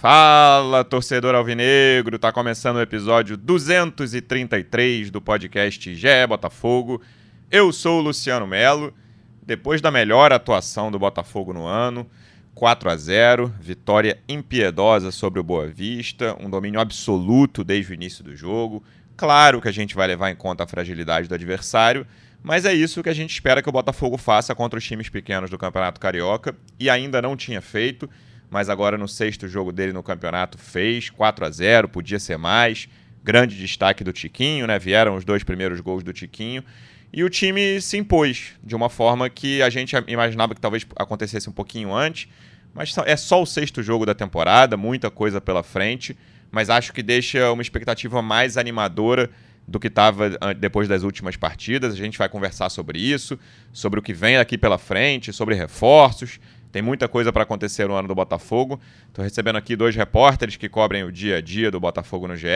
Fala, torcedor alvinegro! Tá começando o episódio 233 do podcast GE Botafogo. Eu sou o Luciano Melo. Depois da melhor atuação do Botafogo no ano, 4 a 0, vitória impiedosa sobre o Boa Vista, um domínio absoluto desde o início do jogo. Claro que a gente vai levar em conta a fragilidade do adversário, mas é isso que a gente espera que o Botafogo faça contra os times pequenos do Campeonato Carioca e ainda não tinha feito mas agora no sexto jogo dele no campeonato fez 4 a 0 podia ser mais. Grande destaque do Tiquinho, né? Vieram os dois primeiros gols do Tiquinho. E o time se impôs de uma forma que a gente imaginava que talvez acontecesse um pouquinho antes. Mas é só o sexto jogo da temporada, muita coisa pela frente. Mas acho que deixa uma expectativa mais animadora do que estava depois das últimas partidas. A gente vai conversar sobre isso, sobre o que vem aqui pela frente, sobre reforços. Tem muita coisa para acontecer no ano do Botafogo. Estou recebendo aqui dois repórteres que cobrem o dia a dia do Botafogo no GE.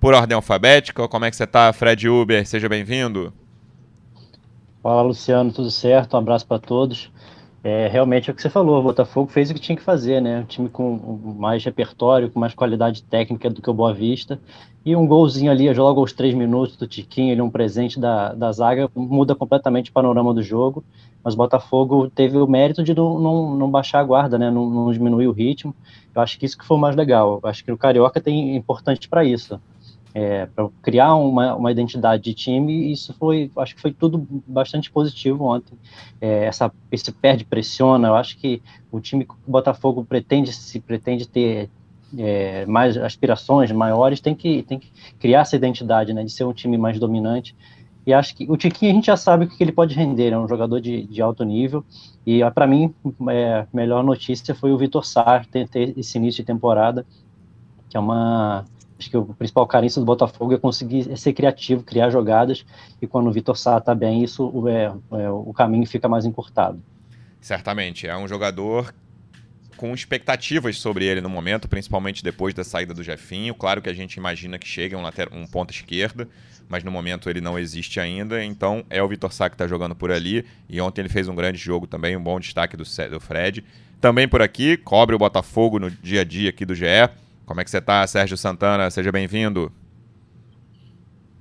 Por ordem alfabética, como é que você está, Fred Uber? Seja bem-vindo. Fala, Luciano, tudo certo? Um abraço para todos. É, realmente é o que você falou, o Botafogo fez o que tinha que fazer, né? Um time com mais repertório, com mais qualidade técnica do que o Boa Vista. E um golzinho ali, logo aos três minutos do Tiquinho, ele um presente da, da zaga, muda completamente o panorama do jogo mas o Botafogo teve o mérito de não, não, não baixar a guarda, né, não, não, diminuir o ritmo. Eu acho que isso que foi o mais legal. Eu acho que o Carioca tem importante para isso, é, para criar uma, uma identidade de time. E isso foi, acho que foi tudo bastante positivo ontem. É, essa esse perde pressiona. Eu acho que o time que o Botafogo pretende se pretende ter é, mais aspirações maiores tem que tem que criar essa identidade, né, de ser um time mais dominante. E acho que o Tiquinho a gente já sabe o que ele pode render, é um jogador de, de alto nível. E para mim, é, melhor notícia foi o Vitor Sar ter, ter, esse início de temporada, que é uma. Acho que o principal carência do Botafogo é conseguir ser criativo, criar jogadas. E quando o Vitor Sar está bem, isso é, é, o caminho fica mais encurtado. Certamente, é um jogador com expectativas sobre ele no momento, principalmente depois da saída do Jefinho. Claro que a gente imagina que chegue um, later, um ponta esquerda, mas no momento ele não existe ainda. Então é o Vitor Sá que está jogando por ali. E ontem ele fez um grande jogo também, um bom destaque do, do Fred. Também por aqui, cobre o Botafogo no dia a dia aqui do GE. Como é que você está, Sérgio Santana? Seja bem-vindo.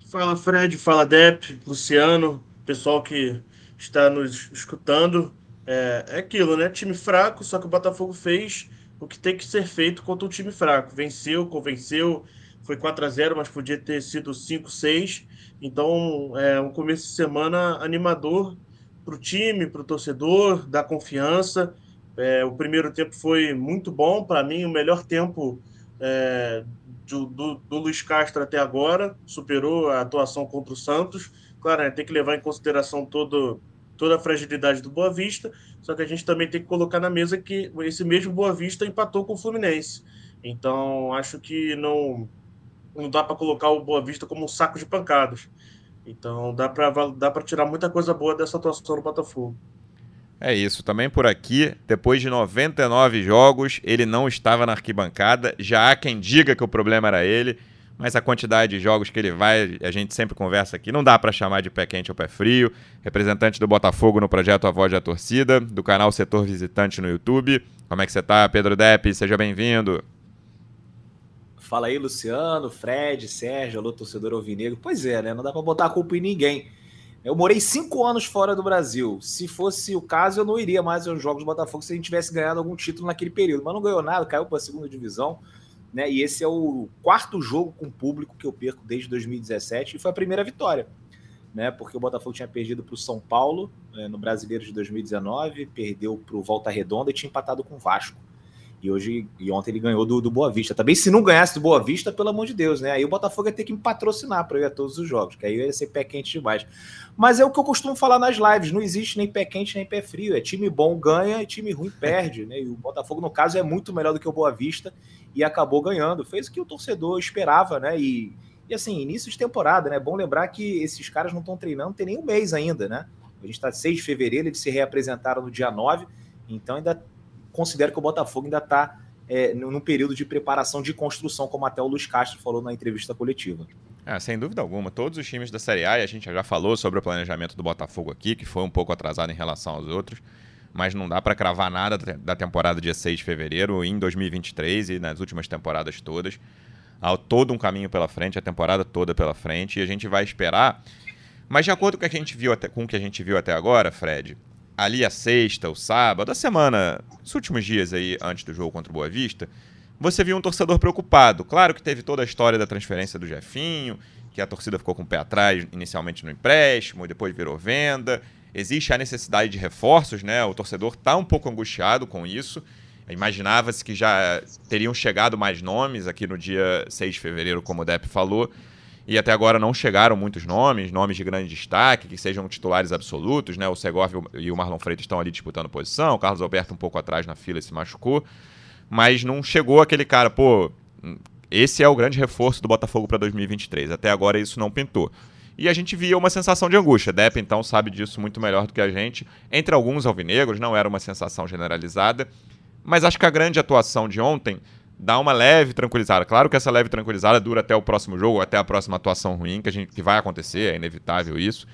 Fala Fred, fala Dep, Luciano, pessoal que está nos escutando. É, é aquilo, né? Time fraco, só que o Botafogo fez o que tem que ser feito contra um time fraco. Venceu, convenceu, foi 4 a 0 mas podia ter sido 5 6 Então, é um começo de semana animador para o time, para o torcedor, dá confiança. É, o primeiro tempo foi muito bom, para mim, o melhor tempo é, do, do, do, Luiz Castro até agora, superou a atuação contra o Santos. Claro, né, tem que levar em consideração todo toda a fragilidade do Boa Vista, só que a gente também tem que colocar na mesa que esse mesmo Boa Vista empatou com o Fluminense. Então, acho que não, não dá para colocar o Boa Vista como um saco de pancadas. Então, dá para dá tirar muita coisa boa dessa atuação do Botafogo. É isso, também por aqui, depois de 99 jogos, ele não estava na arquibancada. Já há quem diga que o problema era ele mas a quantidade de jogos que ele vai, a gente sempre conversa aqui, não dá para chamar de pé quente ou pé frio. Representante do Botafogo no projeto A Voz da Torcida, do canal Setor Visitante no YouTube. Como é que você tá, Pedro Depp? Seja bem-vindo. Fala aí, Luciano, Fred, Sérgio, alô, torcedor alvinegro. Pois é, né? Não dá para botar a culpa em ninguém. Eu morei cinco anos fora do Brasil. Se fosse o caso, eu não iria mais aos Jogos do Botafogo se a gente tivesse ganhado algum título naquele período. Mas não ganhou nada, caiu para a segunda divisão né? E esse é o quarto jogo com público que eu perco desde 2017 e foi a primeira vitória, né? Porque o Botafogo tinha perdido para o São Paulo né, no Brasileiro de 2019, perdeu para o Volta Redonda e tinha empatado com o Vasco. E hoje e ontem ele ganhou do, do, Boa Vista. Também, se não ganhasse do Boa Vista, pelo amor de Deus, né? Aí o Botafogo ia ter que me patrocinar para ir a todos os jogos, que aí ia ser pé quente demais. Mas é o que eu costumo falar nas lives: não existe nem pé quente nem pé frio. É time bom ganha e time ruim perde, né? E o Botafogo, no caso, é muito melhor do que o Boa Vista e acabou ganhando. Fez o que o torcedor esperava, né? E, e assim, início de temporada, né? É bom lembrar que esses caras não estão treinando, tem nem um mês ainda, né? A gente está 6 de fevereiro, eles se reapresentaram no dia 9, então ainda considero que o Botafogo ainda está é, num período de preparação de construção, como até o Luiz Castro falou na entrevista coletiva. É, sem dúvida alguma. Todos os times da Série A, e a gente já falou sobre o planejamento do Botafogo aqui, que foi um pouco atrasado em relação aos outros, mas não dá para cravar nada da temporada dia 6 de fevereiro em 2023 e nas últimas temporadas todas. Há todo um caminho pela frente, a temporada toda pela frente, e a gente vai esperar. Mas de acordo com, a gente viu até, com o que a gente viu até agora, Fred, ali a sexta, o sábado, a semana, os últimos dias aí antes do jogo contra o Boa Vista, você viu um torcedor preocupado. Claro que teve toda a história da transferência do Jefinho, que a torcida ficou com o pé atrás inicialmente no empréstimo, depois virou venda. Existe a necessidade de reforços, né? O torcedor está um pouco angustiado com isso. Imaginava-se que já teriam chegado mais nomes aqui no dia 6 de fevereiro, como o Depp falou, e até agora não chegaram muitos nomes, nomes de grande destaque, que sejam titulares absolutos, né? O Segovia e o Marlon Freitas estão ali disputando posição, o Carlos Alberto um pouco atrás na fila se machucou, mas não chegou aquele cara, pô, esse é o grande reforço do Botafogo para 2023. Até agora isso não pintou. E a gente via uma sensação de angústia. Depp, então, sabe disso muito melhor do que a gente. Entre alguns alvinegros, não era uma sensação generalizada. Mas acho que a grande atuação de ontem dá uma leve tranquilizada. Claro que essa leve tranquilizada dura até o próximo jogo, até a próxima atuação ruim, que, a gente, que vai acontecer, é inevitável isso.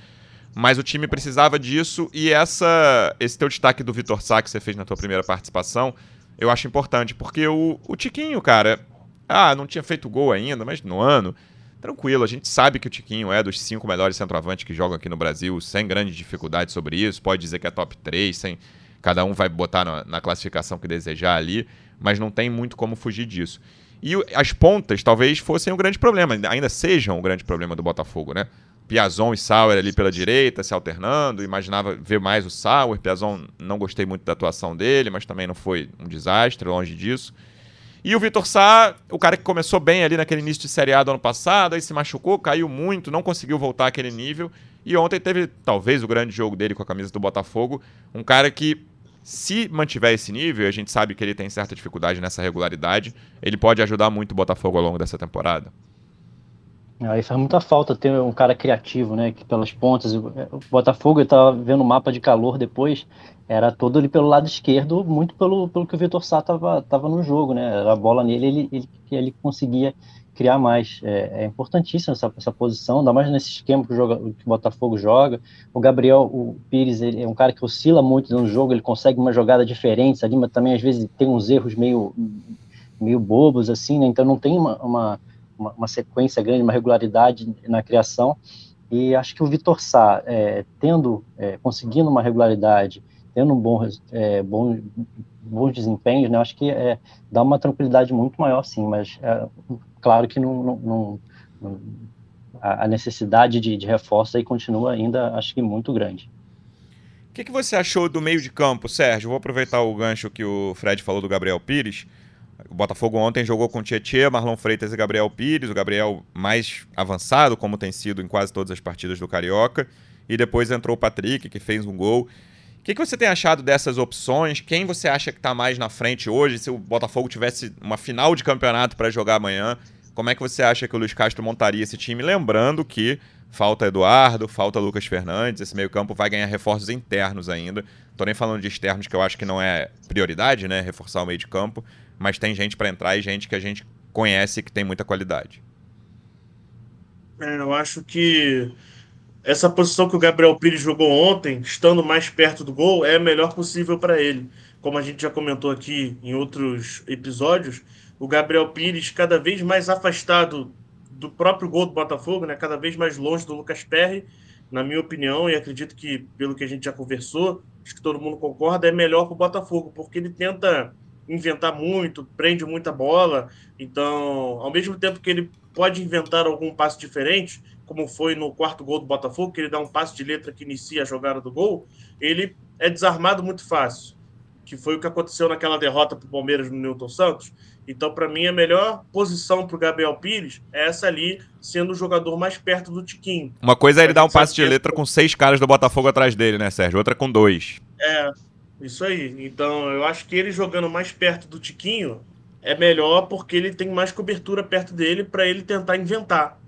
Mas o time precisava disso e essa, esse teu destaque do Vitor Sá que você fez na tua primeira participação, eu acho importante, porque o, o Tiquinho, cara, ah, não tinha feito gol ainda, mas no ano, tranquilo. A gente sabe que o Tiquinho é dos cinco melhores centroavantes que jogam aqui no Brasil, sem grande dificuldade sobre isso. Pode dizer que é top 3, sem. Cada um vai botar na, na classificação que desejar ali, mas não tem muito como fugir disso. E as pontas talvez fossem o grande problema, ainda sejam o grande problema do Botafogo, né? Piazon e Sauer ali pela direita, se alternando. Imaginava ver mais o Sauer. Piazon não gostei muito da atuação dele, mas também não foi um desastre, longe disso. E o Vitor Sá, o cara que começou bem ali naquele início de Série A do ano passado, aí se machucou, caiu muito, não conseguiu voltar àquele nível. E ontem teve talvez o grande jogo dele com a camisa do Botafogo. Um cara que, se mantiver esse nível, a gente sabe que ele tem certa dificuldade nessa regularidade, ele pode ajudar muito o Botafogo ao longo dessa temporada. Aí faz muita falta ter um cara criativo, né? Que pelas pontas. O Botafogo, eu estava vendo o mapa de calor depois, era todo ali pelo lado esquerdo, muito pelo, pelo que o Vitor Sá estava tava no jogo, né? Era a bola nele, ele, ele, ele conseguia criar mais. É, é importantíssima essa, essa posição, ainda mais nesse esquema que o, joga, que o Botafogo joga. O Gabriel o Pires ele é um cara que oscila muito no jogo, ele consegue uma jogada diferente ali, mas também às vezes tem uns erros meio, meio bobos, assim, né? Então não tem uma, uma uma, sequência grande, uma regularidade na criação. E acho que o Vitor Sá, é, tendo, é, conseguindo uma regularidade, tendo um bom, é, bom, bons desempenhos, né, acho que é, dá uma tranquilidade muito maior, sim, mas é, claro que não, não, não, a necessidade de, de reforço aí continua ainda, acho que muito grande. O que, que você achou do meio de campo, Sérgio? Vou aproveitar o gancho que o Fred falou do Gabriel Pires. O Botafogo ontem jogou com Tietchan, Marlon Freitas e Gabriel Pires, o Gabriel mais avançado, como tem sido em quase todas as partidas do Carioca. E depois entrou o Patrick, que fez um gol. Que, que você tem achado dessas opções? Quem você acha que está mais na frente hoje? Se o Botafogo tivesse uma final de campeonato para jogar amanhã, como é que você acha que o Luiz Castro montaria esse time? Lembrando que falta Eduardo, falta Lucas Fernandes, esse meio-campo vai ganhar reforços internos ainda. Tô nem falando de externos, que eu acho que não é prioridade, né? Reforçar o meio de campo mas tem gente para entrar e gente que a gente conhece que tem muita qualidade. É, eu acho que essa posição que o Gabriel Pires jogou ontem, estando mais perto do gol, é a melhor possível para ele. Como a gente já comentou aqui em outros episódios, o Gabriel Pires cada vez mais afastado do próprio gol do Botafogo, né? cada vez mais longe do Lucas Perry, na minha opinião, e acredito que pelo que a gente já conversou, acho que todo mundo concorda, é melhor para o Botafogo, porque ele tenta inventar muito, prende muita bola. Então, ao mesmo tempo que ele pode inventar algum passe diferente, como foi no quarto gol do Botafogo, que ele dá um passe de letra que inicia a jogada do gol, ele é desarmado muito fácil, que foi o que aconteceu naquela derrota para o Palmeiras no Newton Santos. Então, para mim, a melhor posição para o Gabriel Pires é essa ali, sendo o jogador mais perto do Tiquinho. Uma coisa é ele dar um passe de letra com seis caras do Botafogo atrás dele, né, Sérgio? Outra com dois. É, isso aí. Então, eu acho que ele jogando mais perto do Tiquinho é melhor porque ele tem mais cobertura perto dele para ele tentar inventar.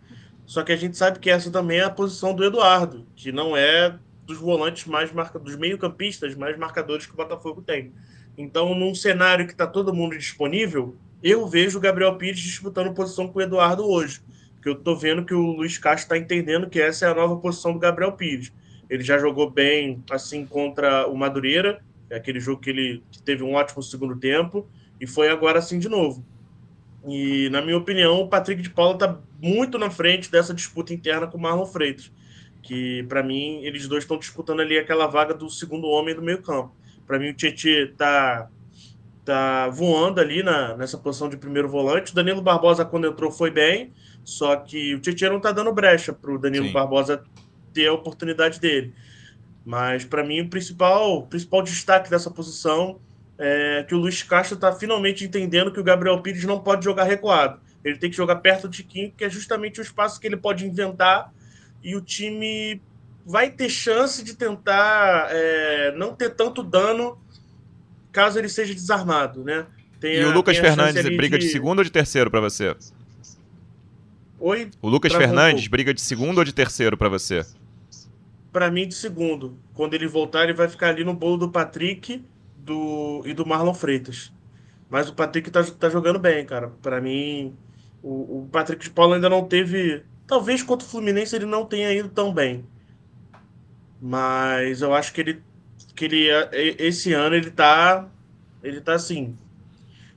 Só que a gente sabe que essa também é a posição do Eduardo, que não é dos volantes mais marca dos meio-campistas mais marcadores que o Botafogo tem. Então, num cenário que está todo mundo disponível, eu vejo o Gabriel Pires disputando posição com o Eduardo hoje. Porque eu estou vendo que o Luiz Castro está entendendo que essa é a nova posição do Gabriel Pires. Ele já jogou bem assim contra o Madureira, É aquele jogo que ele teve um ótimo segundo tempo e foi agora assim de novo. E, na minha opinião, o Patrick de Paula está muito na frente dessa disputa interna com o Marlon Freitas. Que, para mim, eles dois estão disputando ali aquela vaga do segundo homem do meio-campo. Para mim, o Tietchan está tá voando ali na, nessa posição de primeiro volante. O Danilo Barbosa, quando entrou, foi bem, só que o Tietchan não está dando brecha para o Danilo Sim. Barbosa ter a oportunidade dele. Mas, para mim, o principal, principal destaque dessa posição é que o Luiz Castro está finalmente entendendo que o Gabriel Pires não pode jogar recuado. Ele tem que jogar perto de Kim, que é justamente o espaço que ele pode inventar e o time vai ter chance de tentar é, não ter tanto dano caso ele seja desarmado, né? Tem e a, o Lucas Fernandes briga de... de segundo ou de terceiro para você? Oi? O Lucas Fernandes briga de segundo ou de terceiro para você? Para mim, de segundo. Quando ele voltar, ele vai ficar ali no bolo do Patrick do, e do Marlon Freitas. Mas o Patrick tá, tá jogando bem, cara. Para mim, o, o Patrick de Paulo ainda não teve. Talvez contra o Fluminense ele não tenha ido tão bem. Mas eu acho que ele. Que ele esse ano ele tá. Ele tá assim.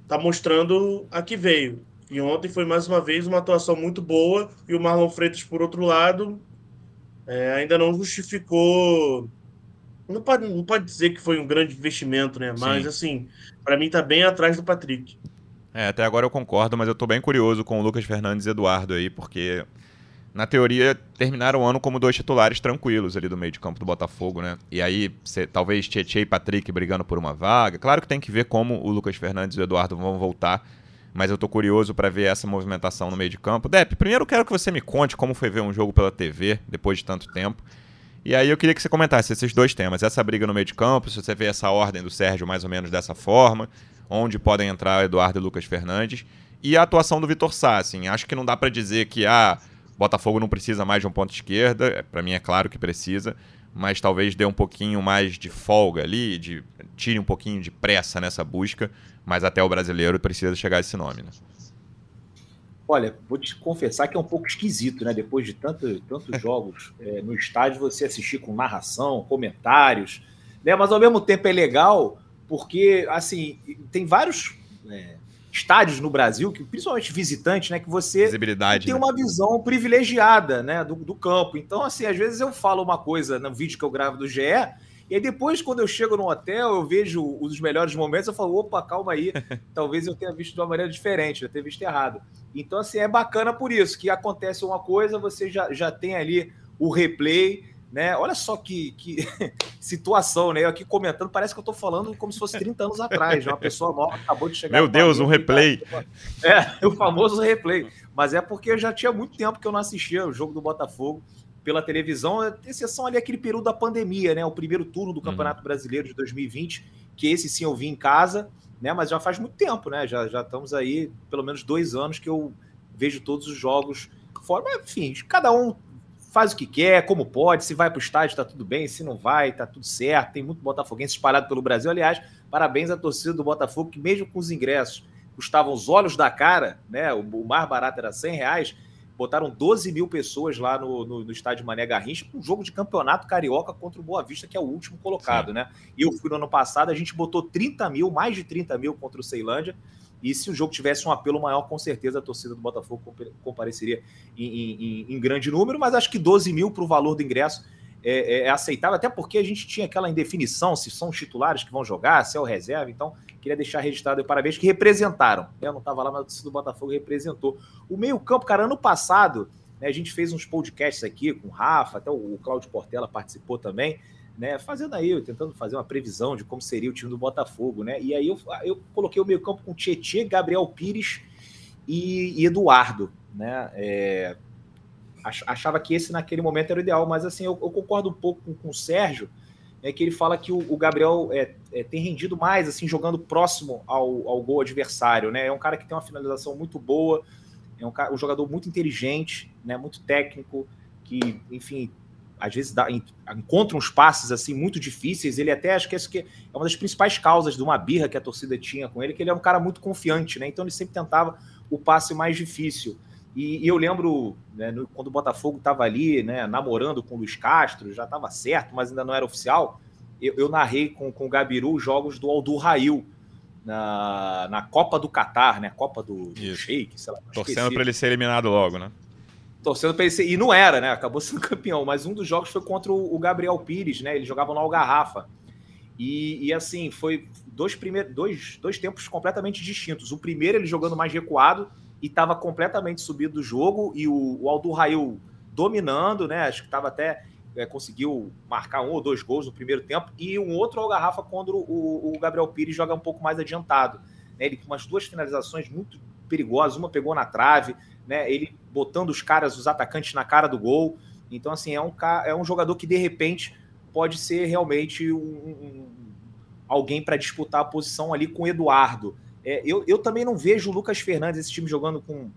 Tá mostrando a que veio. E ontem foi mais uma vez uma atuação muito boa. E o Marlon Freitas, por outro lado, é, ainda não justificou. Não pode, não pode dizer que foi um grande investimento, né? Mas, Sim. assim, para mim tá bem atrás do Patrick. É, até agora eu concordo, mas eu tô bem curioso com o Lucas Fernandes e Eduardo aí, porque na teoria terminaram o ano como dois titulares tranquilos ali do meio de campo do Botafogo, né? E aí, cê, talvez Tietchan e Patrick brigando por uma vaga. Claro que tem que ver como o Lucas Fernandes e o Eduardo vão voltar, mas eu tô curioso para ver essa movimentação no meio de campo. Dep, primeiro eu quero que você me conte como foi ver um jogo pela TV depois de tanto tempo. E aí eu queria que você comentasse esses dois temas, essa briga no meio de campo, se você vê essa ordem do Sérgio mais ou menos dessa forma, onde podem entrar Eduardo e Lucas Fernandes, e a atuação do Vitor Sá, assim, acho que não dá para dizer que ah, Botafogo não precisa mais de um ponto esquerda, é, para mim é claro que precisa, mas talvez dê um pouquinho mais de folga ali, de tire um pouquinho de pressa nessa busca, mas até o brasileiro precisa chegar a esse nome, né? Olha, vou te confessar que é um pouco esquisito, né? Depois de tanto, tantos jogos é, no estádio, você assistir com narração, comentários, né? Mas ao mesmo tempo é legal porque, assim, tem vários é, estádios no Brasil, que principalmente visitante, né? Que você tem né? uma visão privilegiada, né? Do, do campo. Então, assim, às vezes eu falo uma coisa no vídeo que eu gravo do GE e aí depois, quando eu chego no hotel, eu vejo os melhores momentos, eu falo, opa, calma aí, talvez eu tenha visto de uma maneira diferente, eu tenha visto errado. Então, assim, é bacana por isso, que acontece uma coisa, você já, já tem ali o replay, né? Olha só que, que situação, né? Eu aqui comentando, parece que eu estou falando como se fosse 30 anos atrás, né? uma pessoa nova acabou de chegar. Meu Deus, um replay. É, o famoso replay. Mas é porque já tinha muito tempo que eu não assistia o jogo do Botafogo pela televisão, exceção ali aquele período da pandemia, né? O primeiro turno do uhum. Campeonato uhum. Brasileiro de 2020, que esse sim eu vi em casa, né? Mas já faz muito tempo, né? Já, já estamos aí, pelo menos dois anos que eu vejo todos os jogos fora. Mas, enfim, cada um faz o que quer, como pode, se vai para o estádio está tudo bem, se não vai, está tudo certo. Tem muito botafoguense espalhado pelo Brasil. Aliás, parabéns à torcida do Botafogo, que mesmo com os ingressos custavam os olhos da cara, né? O, mais barato era 100 reais, botaram 12 mil pessoas lá no, no, no estádio Mané Garrincha um jogo de campeonato carioca contra o Boa Vista, que é o último colocado, Sim. né? E eu fui no ano passado, a gente botou 30 mil, mais de 30 mil contra o Ceilândia. E se o jogo tivesse um apelo maior, com certeza a torcida do Botafogo compareceria em, em, em grande número, mas acho que 12 mil para o valor do ingresso é, é, é, aceitável, até porque a gente tinha aquela indefinição se são os titulares que vão jogar, se é o reserva. Então, queria deixar registrado parabéns que representaram. Eu não estava lá, mas a torcida do Botafogo representou. O meio-campo, cara, ano passado, né, a gente fez uns podcasts aqui com o Rafa, até o Cláudio Portela participou também né, fazendo aí, tentando fazer uma previsão de como seria o time do Botafogo, né? E aí eu, eu coloquei o meio-campo com Tietê, Gabriel Pires e, e Eduardo, né? É, achava que esse naquele momento era o ideal, mas assim, eu, eu concordo um pouco com, com o Sérgio, é que ele fala que o, o Gabriel é, é, tem rendido mais, assim, jogando próximo ao, ao gol adversário, né? É um cara que tem uma finalização muito boa, é um, um jogador muito inteligente, né? Muito técnico, que, enfim, às vezes dá, encontra uns passes assim muito difíceis. Ele até acho que é uma das principais causas de uma birra que a torcida tinha com ele, que ele é um cara muito confiante, né? Então ele sempre tentava o passe mais difícil. E, e eu lembro né, no, quando o Botafogo estava ali, né, namorando com o Luiz Castro, já estava certo, mas ainda não era oficial. eu, eu narrei com, com o Gabiru os jogos do Aldo Rail na, na Copa do Catar, né? Copa do, do Sheik, sei lá. Torcendo para ele ser eliminado logo, né? Torcendo para ele ser. E não era, né? Acabou sendo campeão. Mas um dos jogos foi contra o, Gabriel Pires, né? Ele jogava no Algarrafa. E, e, assim, foi dois, primeiros, dois, dois tempos completamente distintos. O primeiro, ele jogando mais recuado e estava completamente subido do jogo, e o, o Aldo Rail dominando, né? Acho que estava até. É, conseguiu marcar um ou dois gols no primeiro tempo, e um outro Algarrafa quando o, o Gabriel Pires joga um pouco mais adiantado. Né? Ele com umas duas finalizações muito perigosas, uma pegou na trave, né? Ele botando os caras, os atacantes na cara do gol. Então, assim, é um, é um jogador que de repente pode ser realmente um, um alguém para disputar a posição ali com o Eduardo. É, eu, eu também não vejo o Lucas Fernandes, esse time jogando com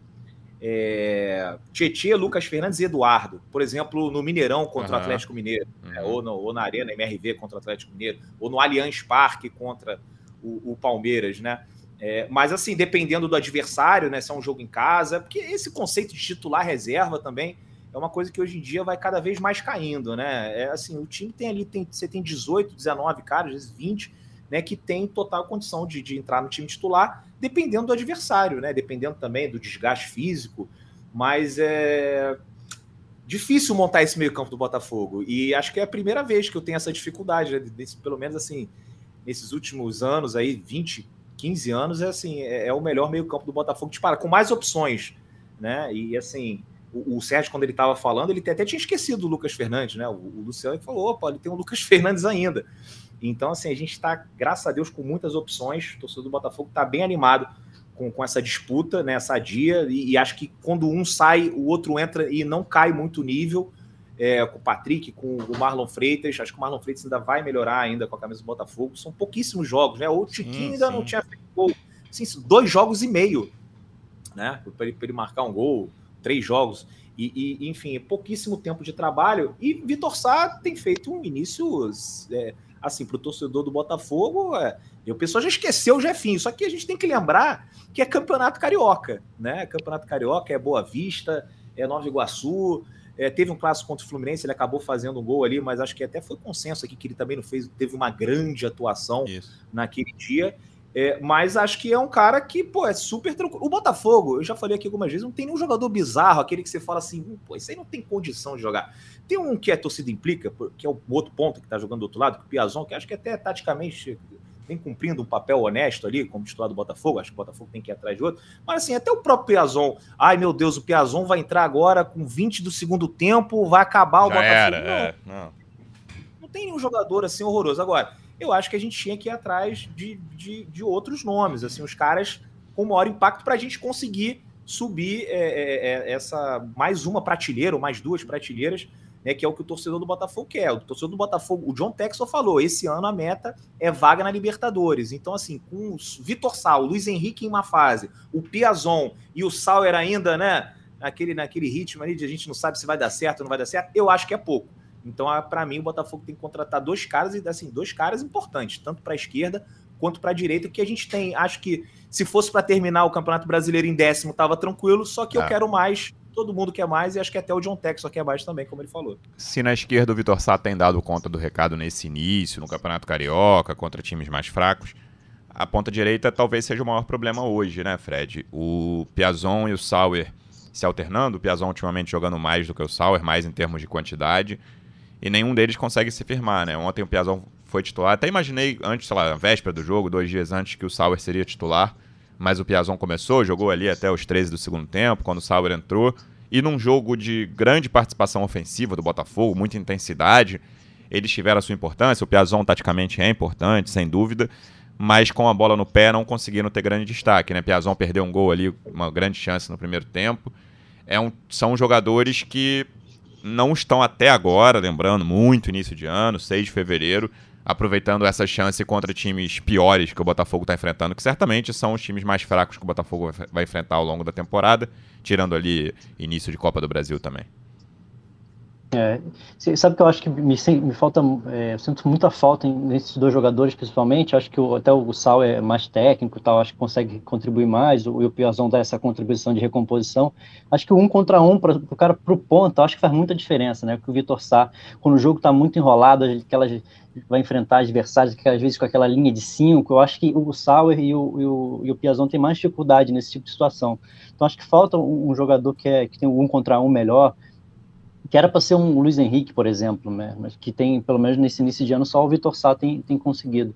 é, Tietê, Lucas Fernandes e Eduardo. Por exemplo, no Mineirão contra uhum. o Atlético Mineiro, uhum. né, ou, no, ou, na Arena MRV contra o Atlético Mineiro, ou no Allianz Parque contra o, o Palmeiras, né? É, mas assim, dependendo do adversário, né? Se é um jogo em casa, porque esse conceito de titular reserva também é uma coisa que hoje em dia vai cada vez mais caindo, né? É assim, o time tem ali, tem, você tem 18, 19 caras, às vezes 20, né? Que tem total condição de, de entrar no time titular, dependendo do adversário, né? Dependendo também do desgaste físico, mas é difícil montar esse meio-campo do Botafogo. E acho que é a primeira vez que eu tenho essa dificuldade, né? Desse, pelo menos assim, nesses últimos anos aí, 20, 15 anos, é assim, é, é o melhor meio-campo do Botafogo dispara, com mais opções, né? E assim, o, o Sérgio, quando ele estava falando, ele até tinha esquecido do Lucas Fernandes, né? O, o Luciano falou: opa, ele tem o Lucas Fernandes ainda. Então, assim, a gente está, graças a Deus, com muitas opções. O torcedor do Botafogo está bem animado com, com essa disputa, né? Sadia, e, e, acho que quando um sai, o outro entra e não cai muito nível. É, com o Patrick, com o Marlon Freitas. Acho que o Marlon Freitas ainda vai melhorar ainda com a camisa do Botafogo. São pouquíssimos jogos, né? O Tiquinho ainda sim. não tinha feito gol. Assim, dois jogos e meio, né? Para ele, ele marcar um gol três jogos. E, e, enfim, pouquíssimo tempo de trabalho. E Vitor Sá tem feito um início, é, assim, para o torcedor do Botafogo. É, e o pessoal já esqueceu o Jefinho. Só que a gente tem que lembrar que é Campeonato Carioca, né? Campeonato Carioca é Boa Vista, é Nova Iguaçu. É, teve um clássico contra o Fluminense, ele acabou fazendo um gol ali, mas acho que até foi consenso aqui que ele também não fez, teve uma grande atuação Isso. naquele dia. É, mas acho que é um cara que, pô, é super tranquilo. O Botafogo, eu já falei aqui algumas vezes, não tem nenhum jogador bizarro, aquele que você fala assim, hum, pô, isso aí não tem condição de jogar. Tem um que a torcida implica, que é o outro ponto que tá jogando do outro lado, que o Piazon, que acho que até taticamente vem cumprindo um papel honesto ali, como titular do Botafogo, acho que o Botafogo tem que ir atrás de outro. Mas assim, até o próprio Piazon, ai meu Deus, o Piazon vai entrar agora com 20 do segundo tempo, vai acabar o já Botafogo. Era, não, é, não. não tem nenhum jogador assim horroroso. Agora, eu acho que a gente tinha que ir atrás de, de, de outros nomes, assim, os caras com maior impacto para a gente conseguir subir é, é, é, essa mais uma prateleira ou mais duas prateleiras, né, que é o que o torcedor do Botafogo quer. O torcedor do Botafogo, o John Texel falou, esse ano a meta é vaga na Libertadores. Então, assim, com o Vitor Sal, o Luiz Henrique em uma fase, o Piazon e o Sauer ainda, né, naquele, naquele ritmo ali de a gente não sabe se vai dar certo ou não vai dar certo, eu acho que é pouco. Então, para mim, o Botafogo tem que contratar dois caras e assim, dois caras importantes, tanto para a esquerda quanto para a direita, que a gente tem. Acho que se fosse para terminar o Campeonato Brasileiro em décimo, estava tranquilo, só que é. eu quero mais. Todo mundo quer mais e acho que até o John Texas quer mais também, como ele falou. Se na esquerda o Vitor Sá tem dado conta do recado nesse início, no Campeonato Carioca, contra times mais fracos, a ponta direita talvez seja o maior problema hoje, né, Fred? O Piazon e o Sauer se alternando, o Piazon ultimamente jogando mais do que o Sauer, mais em termos de quantidade e nenhum deles consegue se firmar, né? Ontem o Piazão foi titular. Até imaginei antes, sei lá, na véspera do jogo, dois dias antes, que o Sauer seria titular. Mas o Piazon começou, jogou ali até os 13 do segundo tempo, quando o Sauer entrou. E num jogo de grande participação ofensiva do Botafogo, muita intensidade, eles tiveram a sua importância. O Piazon, taticamente, é importante, sem dúvida. Mas com a bola no pé, não conseguiram ter grande destaque, né? Piazon perdeu um gol ali, uma grande chance no primeiro tempo. É um, são jogadores que não estão até agora, lembrando, muito início de ano, 6 de fevereiro, aproveitando essa chance contra times piores que o Botafogo está enfrentando, que certamente são os times mais fracos que o Botafogo vai enfrentar ao longo da temporada, tirando ali início de Copa do Brasil também. É, sabe que eu acho que me, me falta, é, sinto muita falta nesses dois jogadores, principalmente. Acho que o, até o Sal é mais técnico, tal, acho que consegue contribuir mais. O, o Piazão dá essa contribuição de recomposição. Acho que o um contra um para o cara pro ponto, acho que faz muita diferença, né? Porque o Vitor Sá, quando o jogo está muito enrolado, aquelas vai enfrentar adversários que às vezes com aquela linha de cinco, eu acho que o Sauer e o, e o, e o Piazon têm mais dificuldade nesse tipo de situação. Então acho que falta um, um jogador que, é, que tem um contra um melhor, que era para ser um Luiz Henrique, por exemplo, né? mas que tem, pelo menos nesse início de ano, só o Vitor Sá tem, tem conseguido.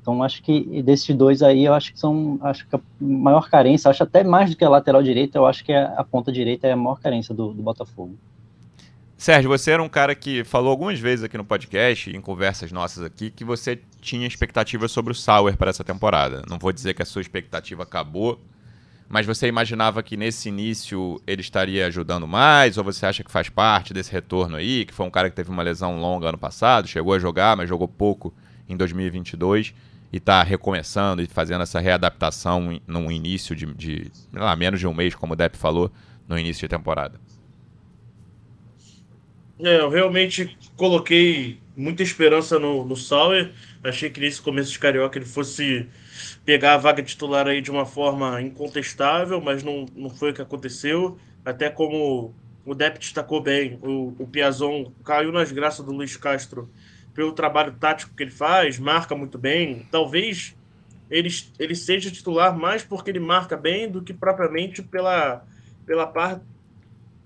Então acho que desses dois aí, eu acho que são, acho que a maior carência, acho até mais do que a lateral direita, eu acho que a, a ponta direita é a maior carência do, do Botafogo. Sérgio, você era um cara que falou algumas vezes aqui no podcast, em conversas nossas aqui, que você tinha expectativas sobre o Sauer para essa temporada. Não vou dizer que a sua expectativa acabou, mas você imaginava que nesse início ele estaria ajudando mais, ou você acha que faz parte desse retorno aí, que foi um cara que teve uma lesão longa ano passado, chegou a jogar, mas jogou pouco em 2022 e está recomeçando e fazendo essa readaptação no início de, de lá, menos de um mês, como o Depp falou, no início de temporada? É, eu realmente coloquei muita esperança no, no Sauer. Achei que nesse começo de Carioca ele fosse pegar a vaga titular aí de uma forma incontestável, mas não, não foi o que aconteceu. Até como o Depp destacou bem, o, o Piazon caiu nas graças do Luiz Castro pelo trabalho tático que ele faz, marca muito bem. Talvez ele, ele seja titular mais porque ele marca bem do que propriamente pela, pela, par,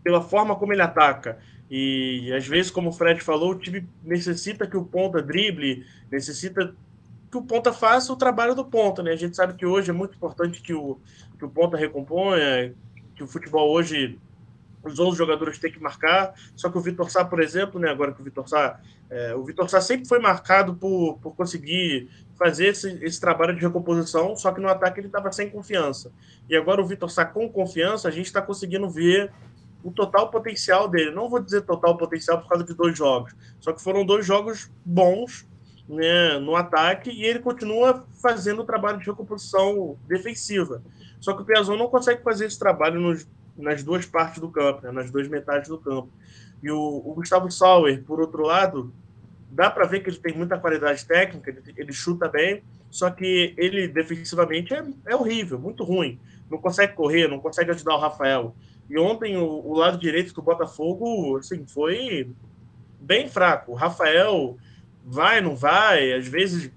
pela forma como ele ataca. E às vezes, como o Fred falou, o time necessita que o ponta drible, necessita que o ponta faça o trabalho do ponta, né? A gente sabe que hoje é muito importante que o, que o ponta recomponha, que o futebol hoje os 11 jogadores têm que marcar, só que o Vitor Sá, por exemplo, né, agora que o Vitor Sá, é, o Vitor Sá sempre foi marcado por, por conseguir fazer esse, esse trabalho de recomposição, só que no ataque ele estava sem confiança. E agora o Vitor Sá com confiança, a gente está conseguindo ver o total potencial dele. Não vou dizer total potencial por causa de dois jogos, só que foram dois jogos bons né, no ataque e ele continua fazendo o trabalho de recomposição defensiva. Só que o Piazon não consegue fazer esse trabalho nos, nas duas partes do campo, né, nas duas metades do campo. E o, o Gustavo Sauer, por outro lado, dá para ver que ele tem muita qualidade técnica, ele, ele, chuta bem, só que ele defensivamente é, é horrível, muito ruim. Não consegue correr, não consegue ajudar o Rafael. E ontem o, o, lado direito do Botafogo assim, foi bem fraco. O Rafael vai, não vai, às vezes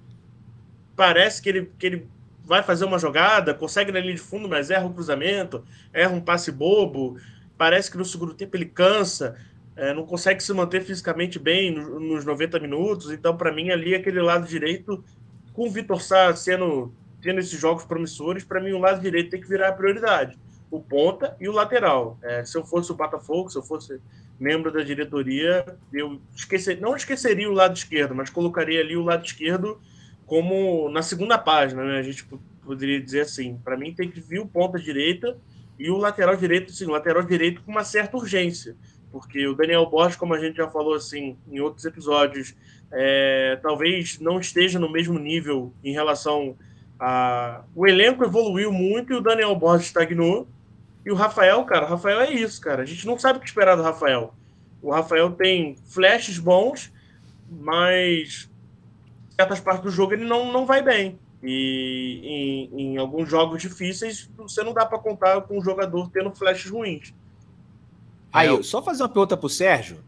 parece que ele, que ele vai fazer uma jogada, consegue na linha de fundo, mas erra o cruzamento, erra um passe bobo. Parece que no segundo tempo ele cansa, é, não consegue se manter fisicamente bem no, nos 90 minutos. Então, para mim, ali aquele lado direito, com o Vitor Sá sendo tendo esses jogos promissores, para mim o lado direito tem que virar a prioridade o ponta e o lateral. É, se eu fosse o Botafogo, se eu fosse membro da diretoria, eu esquecer, não esqueceria o lado esquerdo, mas colocaria ali o lado esquerdo como na segunda página, né? A gente poderia dizer assim, para mim tem que vir o ponta direita e o lateral direito, sim, o lateral direito com uma certa urgência, porque o Daniel Borges, como a gente já falou assim em outros episódios, é, talvez não esteja no mesmo nível em relação a o elenco evoluiu muito e o Daniel Borges estagnou e o Rafael, cara, o Rafael é isso, cara. A gente não sabe o que esperar do Rafael. O Rafael tem flashes bons, mas certas partes do jogo ele não, não vai bem. E em, em alguns jogos difíceis, você não dá para contar com um jogador tendo flashes ruins. Aí, é, só fazer uma pergunta pro Sérgio.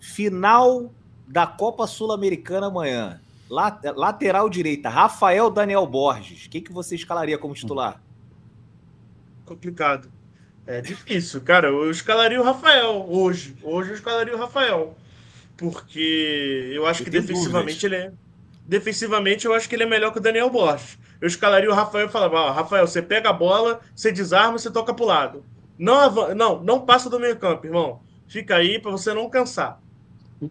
Final da Copa Sul-Americana amanhã. Lateral direita, Rafael Daniel Borges. Quem que você escalaria como titular? Complicado. É difícil, cara. Eu escalaria o Rafael hoje. Hoje eu escalaria o Rafael. Porque eu acho eu que defensivamente dúvidas. ele é. Defensivamente eu acho que ele é melhor que o Daniel Borges. Eu escalaria o Rafael e falava: ah, Rafael, você pega a bola, você desarma, você toca pro lado. Não, não, não passa do meio campo, irmão. Fica aí para você não cansar.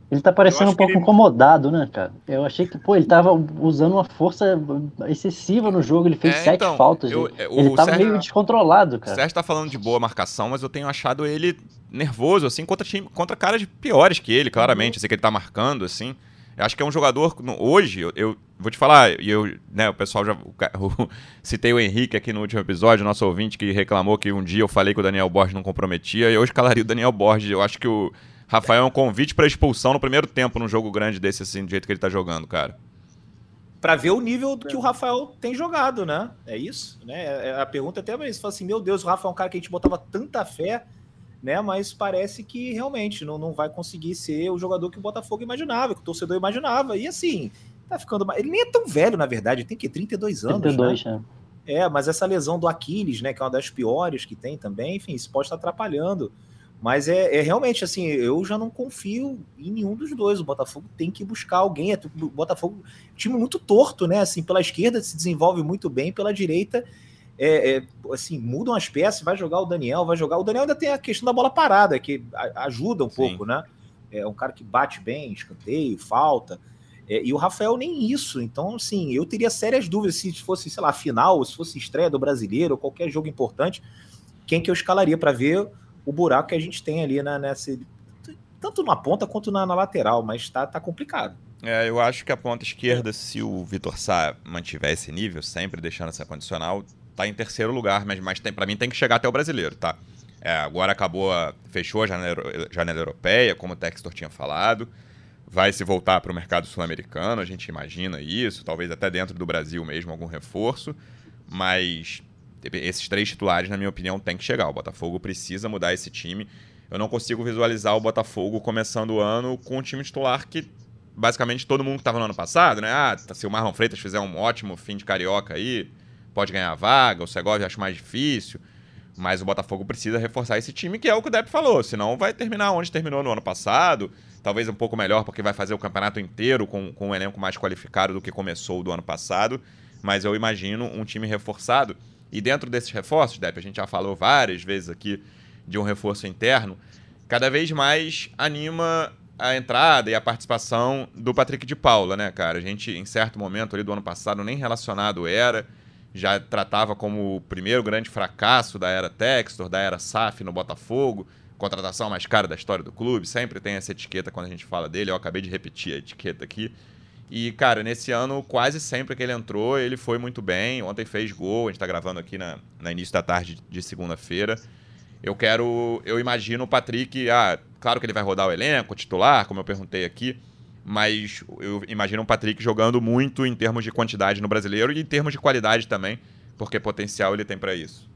Ele tá parecendo um pouco ele... incomodado, né, cara? Eu achei que, pô, ele tava usando uma força excessiva no jogo, ele fez é, sete então, faltas. Eu, é, ele tava Sérgio, meio descontrolado, cara. O Sérgio tá falando de boa marcação, mas eu tenho achado ele nervoso, assim, contra, time, contra caras piores que ele, claramente, assim, que ele tá marcando, assim. Eu acho que é um jogador, hoje, eu, eu vou te falar, e eu, né, o pessoal já, o, citei o Henrique aqui no último episódio, nosso ouvinte que reclamou que um dia eu falei que o Daniel Borges não comprometia, e hoje calaria o Daniel Borges, eu acho que o Rafael é um convite para expulsão no primeiro tempo num jogo grande desse, assim, do jeito que ele tá jogando, cara. Para ver o nível que o Rafael tem jogado, né? É isso, né? É, é a pergunta até mais, fala assim, meu Deus, o Rafael é um cara que a gente botava tanta fé, né? Mas parece que realmente não, não vai conseguir ser o jogador que o Botafogo imaginava, que o torcedor imaginava. E assim, tá ficando. Ele nem é tão velho, na verdade, ele tem que 32 anos. 32, né? é. É, mas essa lesão do Aquiles, né? Que é uma das piores que tem também, enfim, isso pode estar atrapalhando. Mas é, é, realmente assim, eu já não confio em nenhum dos dois. O Botafogo tem que buscar alguém. É, o Botafogo, time muito torto, né? Assim, pela esquerda se desenvolve muito bem, pela direita, é, é, assim, mudam as peças. Vai jogar o Daniel, vai jogar. O Daniel ainda tem a questão da bola parada, que ajuda um Sim. pouco, né? É um cara que bate bem, escanteio, falta. É, e o Rafael nem isso. Então, assim, eu teria sérias dúvidas se fosse, sei lá, final, se fosse estreia do brasileiro, ou qualquer jogo importante, quem que eu escalaria para ver o buraco que a gente tem ali na, nessa. Tanto na ponta quanto na, na lateral, mas tá, tá complicado. É, eu acho que a ponta esquerda, se o Vitor Sá mantiver esse nível, sempre deixando essa condicional, tá em terceiro lugar, mas, mas para mim tem que chegar até o brasileiro, tá? É, agora acabou, a, fechou a janela, janela europeia, como o Textor tinha falado. Vai se voltar para o mercado sul-americano, a gente imagina isso, talvez até dentro do Brasil mesmo algum reforço, mas esses três titulares, na minha opinião, tem que chegar. O Botafogo precisa mudar esse time. Eu não consigo visualizar o Botafogo começando o ano com um time titular que basicamente todo mundo que estava no ano passado, né? Ah, se o Marlon Freitas fizer um ótimo fim de carioca aí, pode ganhar a vaga. O Segovia acho mais difícil. Mas o Botafogo precisa reforçar esse time, que é o que o Depp falou. Senão vai terminar onde terminou no ano passado. Talvez um pouco melhor, porque vai fazer o campeonato inteiro com, com um elenco mais qualificado do que começou do ano passado. Mas eu imagino um time reforçado e dentro desses reforços, Depp, a gente já falou várias vezes aqui de um reforço interno, cada vez mais anima a entrada e a participação do Patrick de Paula, né, cara? A gente, em certo momento ali do ano passado, nem relacionado era, já tratava como o primeiro grande fracasso da era Textor, da era SAF no Botafogo, contratação mais cara da história do clube, sempre tem essa etiqueta quando a gente fala dele, eu acabei de repetir a etiqueta aqui. E, cara, nesse ano, quase sempre que ele entrou, ele foi muito bem. Ontem fez gol, a gente tá gravando aqui na, na início da tarde de segunda-feira. Eu quero. Eu imagino o Patrick. Ah, claro que ele vai rodar o elenco, titular, como eu perguntei aqui. Mas eu imagino o Patrick jogando muito em termos de quantidade no brasileiro e em termos de qualidade também, porque potencial ele tem para isso.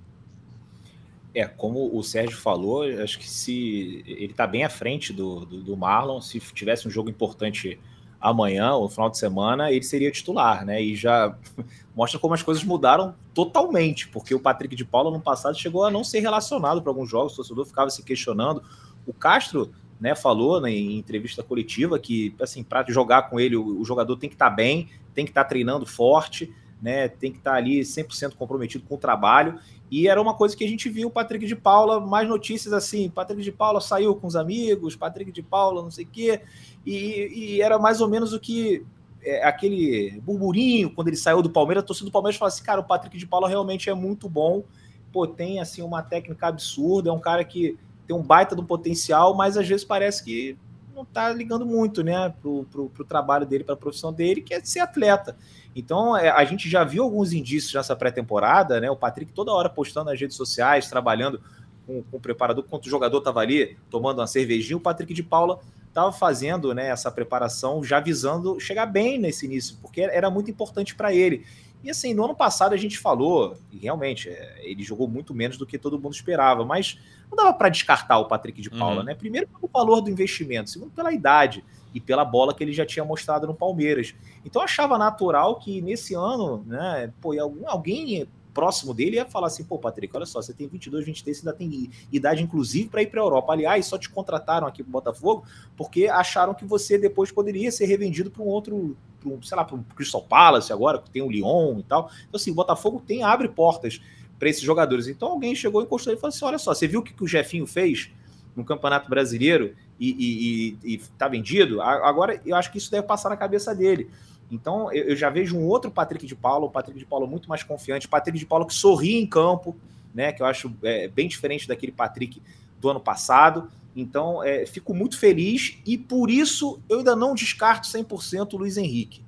É, como o Sérgio falou, acho que se ele está bem à frente do, do, do Marlon, se tivesse um jogo importante amanhã, ou final de semana, ele seria titular, né? E já mostra como as coisas mudaram totalmente, porque o Patrick de Paula no passado chegou a não ser relacionado para alguns jogos, o torcedor ficava se questionando. O Castro né, falou né, em entrevista coletiva que assim, para jogar com ele, o, o, jogador tem que estar tá bem, tem que estar tá treinando forte, né, tem que estar tá ali 100% comprometido com o trabalho. E era uma coisa que a gente viu o Patrick de Paula, mais notícias assim, Patrick de Paula saiu com os amigos, Patrick de Paula não sei o quê, e, e, era mais ou menos o que é, aquele burburinho quando ele saiu do Palmeiras, a torcida do Palmeiras falou assim, cara, o Patrick de Paula realmente é muito bom, pô, tem assim uma técnica absurda, é um cara que tem um baita do potencial, mas às vezes parece que não tá ligando muito, né, pro, pro trabalho dele, para a profissão dele, que é ser atleta. Então, é, a gente já viu alguns indícios nessa pré-temporada, né? O Patrick toda hora postando nas redes sociais, trabalhando com, com o preparador, quando o jogador estava ali tomando uma cervejinha, o Patrick de Paula estava fazendo né, essa preparação já visando chegar bem nesse início, porque era muito importante para ele. E assim, no ano passado a gente falou, e realmente, é, ele jogou muito menos do que todo mundo esperava, mas não dava para descartar o Patrick de Paula, uhum. né? Primeiro pelo valor do investimento, segundo pela idade e pela bola que ele já tinha mostrado no Palmeiras. Então eu achava natural que nesse ano, né, pô, alguém próximo dele ia falar assim: pô, Patrick, olha só, você tem 22, 23, você ainda tem idade inclusive para ir para a Europa. Aliás, só te contrataram aqui para o Botafogo porque acharam que você depois poderia ser revendido para um outro, pra um, sei lá, para o Crystal Palace agora, que tem o Lyon e tal. Então, assim, o Botafogo tem, abre portas para esses jogadores. Então alguém chegou e encostou e falou assim: olha só, você viu o que, que o Jefinho fez no Campeonato Brasileiro? e está vendido, agora eu acho que isso deve passar na cabeça dele. Então eu, eu já vejo um outro Patrick de Paulo, um Patrick de Paulo muito mais confiante, Patrick de Paulo que sorri em campo, né? Que eu acho é, bem diferente daquele Patrick do ano passado. Então é, fico muito feliz e por isso eu ainda não descarto 100% o Luiz Henrique.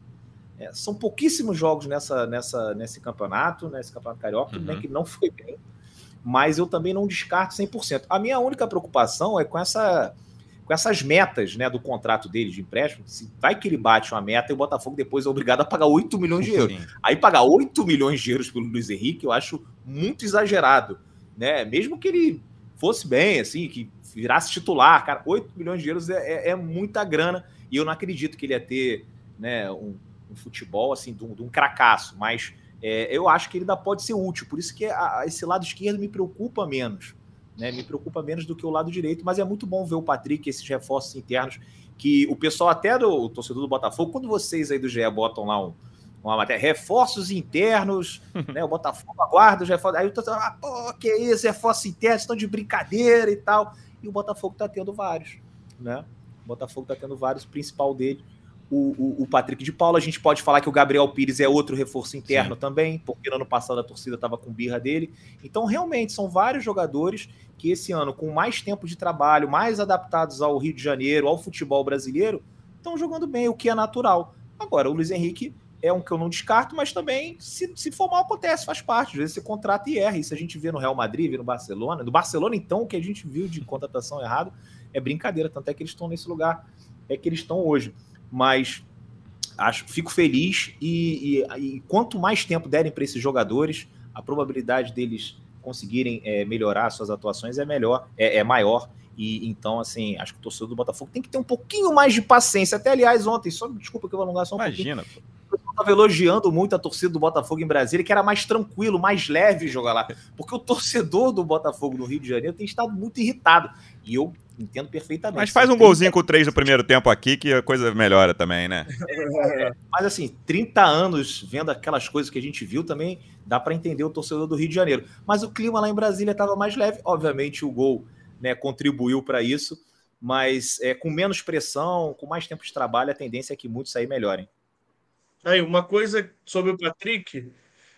É, são pouquíssimos jogos nessa, nessa, nesse campeonato, nesse campeonato carioca, uhum. uhum. que não foi bem, mas eu também não descarto 100%. A minha única preocupação é com essa com essas metas né, do contrato dele de empréstimo, se vai que ele bate uma meta e o Botafogo depois é obrigado a pagar 8 milhões de euros. Sim. Aí pagar 8 milhões de euros pelo Luiz Henrique, eu acho muito exagerado. Né? Mesmo que ele fosse bem, assim, que virasse titular, cara, 8 milhões de euros é, é, é muita grana. E eu não acredito que ele ia ter né, um, um futebol assim de um, de um cracaço, mas é, eu acho que ele ainda pode ser útil. Por isso que a, esse lado esquerdo me preocupa menos. Né, me preocupa menos do que o lado direito, mas é muito bom ver o Patrick, esses reforços internos, que o pessoal até do o torcedor do Botafogo, quando vocês aí do GE botam lá um, uma matéria, reforços internos, né? O Botafogo aguarda os reforços. Aí o torcedor, ah, pô, que isso, reforços internos, estão de brincadeira e tal. E o Botafogo tá tendo vários, né? O Botafogo tá tendo vários, o principal dele o, o, o, Patrick de Paula. A gente pode falar que o Gabriel Pires é outro reforço interno Sim. também, porque no ano passado a torcida estava com birra dele. Então, realmente, são vários jogadores que esse ano, com mais tempo de trabalho, mais adaptados ao Rio de Janeiro, ao futebol brasileiro, estão jogando bem, o que é natural. Agora, o Luiz Henrique é um que eu não descarto, mas também, se, se for mal, acontece, faz parte. Às vezes você contrata e erra. Isso a gente vê no Real Madrid, vê no Barcelona. No Barcelona, então, o que a gente viu de contratação errado é brincadeira. Tanto é que eles estão nesse lugar, é que eles estão hoje mas acho, fico feliz e, e, e quanto mais tempo derem para esses jogadores, a probabilidade deles conseguirem é, melhorar suas atuações é melhor, é, é, maior. E então, assim, acho que o torcedor do Botafogo tem que ter um pouquinho mais de paciência. Até, aliás, ontem, só desculpa que eu vou alongar só um Imagina, pouquinho. Eu estava elogiando muito a torcida do Botafogo em Brasília, que era mais tranquilo, mais leve jogar lá. Porque o torcedor do Botafogo no Rio de Janeiro tem estado muito irritado. E eu entendo perfeitamente. Mas faz um golzinho com três no primeiro tempo aqui que a coisa melhora também, né? É, mas assim, 30 anos vendo aquelas coisas que a gente viu também, dá para entender o torcedor do Rio de Janeiro. Mas o clima lá em Brasília estava mais leve. Obviamente o gol né, contribuiu para isso, mas é, com menos pressão, com mais tempo de trabalho, a tendência é que muitos sair melhorem. Aí, uma coisa sobre o Patrick,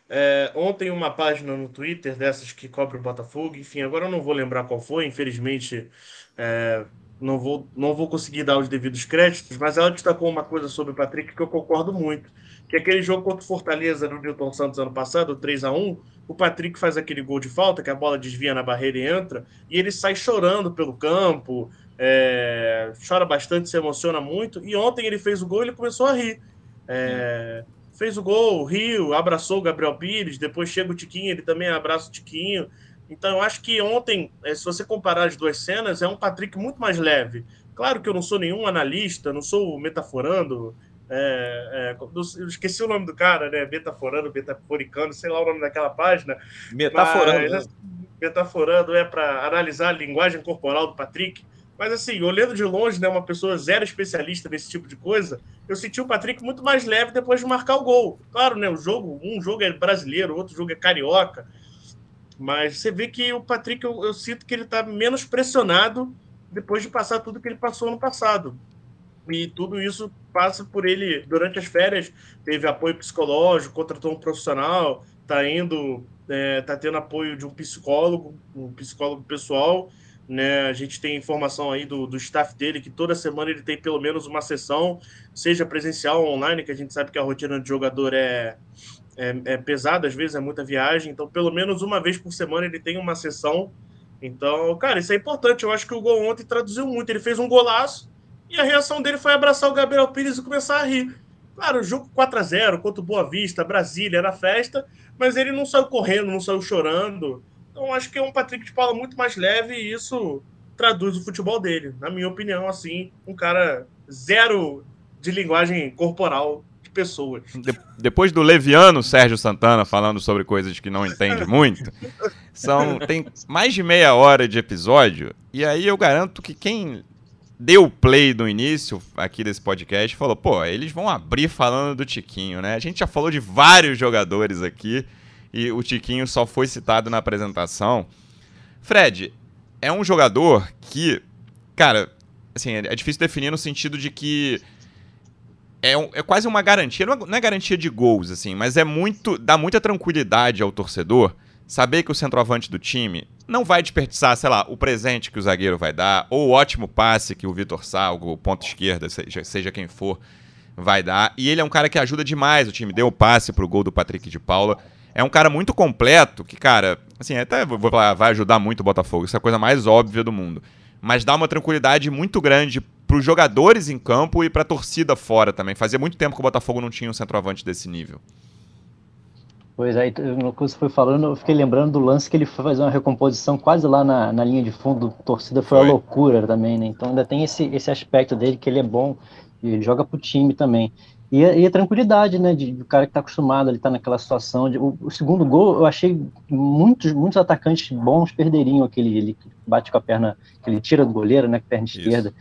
é, ontem uma página no Twitter dessas que cobre o Botafogo, enfim, agora eu não vou lembrar qual foi, infelizmente é, não, vou, não vou conseguir dar os devidos créditos, mas ela destacou uma coisa sobre o Patrick que eu concordo muito, que é aquele jogo contra o Fortaleza no Newton Santos ano passado, 3 a 1 o Patrick faz aquele gol de falta, que a bola desvia na barreira e entra, e ele sai chorando pelo campo, é, chora bastante, se emociona muito, e ontem ele fez o gol e ele começou a rir. É, fez o gol, riu, abraçou o Gabriel Pires, depois chega o Tiquinho, ele também abraça o Tiquinho. Então eu acho que ontem, eh, se você comparar as duas cenas, é um Patrick muito mais leve. Claro que eu não sou nenhum analista, não sou metaforando. É, é, eu esqueci o nome do cara, né? Metaforando, metaforicando, sei lá o nome daquela página. Metaforando. Mas, metaforando é para analisar a linguagem corporal do Patrick. Mas assim, olhando de longe, né, uma pessoa zero especialista nesse tipo de coisa, eu senti o Patrick muito mais leve depois de marcar o gol. Claro, né, o jogo, um jogo é brasileiro, outro jogo é carioca, mas você vê que o Patrick, eu, eu sinto que ele está menos pressionado depois de passar tudo que ele passou no passado. E tudo isso passa por ele durante as férias, teve apoio psicológico, contratou um profissional, está indo, é, tá tendo apoio de um psicólogo, um psicólogo pessoal né? A gente tem informação aí do, do staff dele que toda semana ele tem pelo menos uma sessão, seja presencial ou online, que a gente sabe que a rotina de jogador é, é, é pesada, às vezes é muita viagem, então pelo menos uma vez por semana ele tem uma sessão. Então, cara, isso é importante. Eu acho que o gol ontem traduziu muito. Ele fez um golaço e a reação dele foi abraçar o Gabriel Pires e começar a rir. Claro, o jogo 4 a 0 contra o Boa Vista, Brasília, era festa, mas ele não saiu correndo, não saiu chorando. Então acho que é um Patrick de Paula muito mais leve e isso traduz o futebol dele. Na minha opinião, assim, um cara zero de linguagem corporal de pessoa. De depois do Leviano Sérgio Santana falando sobre coisas que não entende muito, são tem mais de meia hora de episódio e aí eu garanto que quem deu play no início aqui desse podcast falou, pô, eles vão abrir falando do Tiquinho, né? A gente já falou de vários jogadores aqui e o Tiquinho só foi citado na apresentação. Fred é um jogador que, cara, assim, é difícil definir no sentido de que é, um, é quase uma garantia, não é, não é, garantia de gols, assim, mas é muito, dá muita tranquilidade ao torcedor saber que o centroavante do time não vai desperdiçar, sei lá, o presente que o zagueiro vai dar, ou o ótimo passe que o Vitor Salgo, o ponto esquerda, seja, seja quem for, vai dar. E ele é um cara que ajuda demais o time. Deu o passe pro gol do Patrick de Paula é um cara muito completo, que, cara, assim, até vou falar, vai ajudar muito o Botafogo, isso é a coisa mais óbvia do mundo. mas dá uma tranquilidade muito grande para os jogadores em campo e para a torcida fora também. Fazia muito tempo que o Botafogo não tinha um centroavante desse nível. Pois aí, no que você foi falando, eu fiquei lembrando do lance que ele foi fazer uma recomposição quase lá na, na linha de fundo, a torcida foi, foi. uma loucura também, né? Então ainda tem esse, esse aspecto dele que ele é bom e ele joga pro time também. E, a, e a tranquilidade, né, de, do cara que está acostumado, ele tá naquela situação. De, o, o, segundo gol, eu achei muitos, muitos atacantes bons perderiam aquele, ele bate com a perna, que ele tira do goleiro, né, com a perna Isso. esquerda.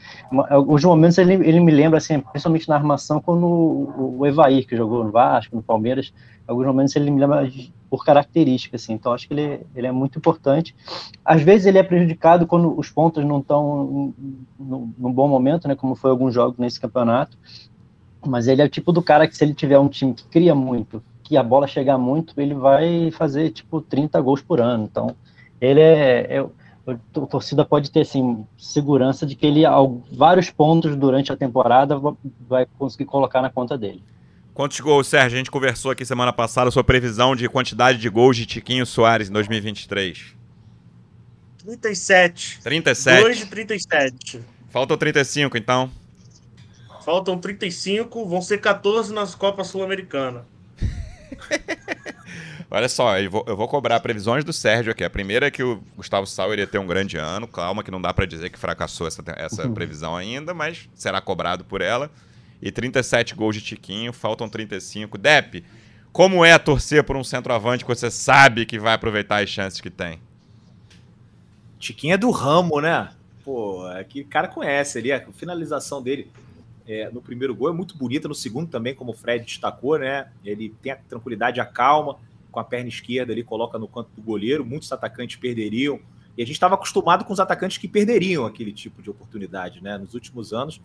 Alguns momentos ele, ele me lembra, assim, principalmente na armação, quando o, o Evair, que jogou no Vasco, no Palmeiras, alguns momentos ele me lembra por característica, assim, então acho que ele, ele é muito importante. Às vezes ele é prejudicado quando os pontos não estão num bom momento, né, como foi alguns jogos nesse campeonato, mas ele é o tipo do cara que se ele tiver um time que cria muito, que a bola chegar muito, ele vai fazer tipo 30 gols por ano. Então, ele é, é a torcida pode ter assim segurança de que ele vários pontos durante a temporada vai conseguir colocar na conta dele. Quantos gols, Sérgio? A gente conversou aqui semana passada sua previsão de quantidade de gols de Tiquinho Soares em 2023. 37. 37. 2 de 37. Faltam 35, então. Faltam 35, vão ser 14 nas Copas Sul-Americana. Olha só, eu vou, eu vou, cobrar previsões do Sérgio aqui. A primeira é que o Gustavo Sauer ia ter um grande ano. Calma, que não dá para dizer que fracassou essa, essa uhum. previsão ainda, mas será cobrado por ela. E 37 gols de Tiquinho, faltam 35. Dep, como é torcer por um centroavante que você sabe que vai aproveitar as chances que tem? Tiquinho é do ramo, né? Pô, é que o cara conhece ali, a finalização dele é, no primeiro gol é muito bonita, no segundo também, como o Fred destacou, né? Ele tem a tranquilidade, a calma, com a perna esquerda ali, coloca no canto do goleiro. Muitos atacantes perderiam. E a gente estava acostumado com os atacantes que perderiam aquele tipo de oportunidade, né? Nos últimos anos,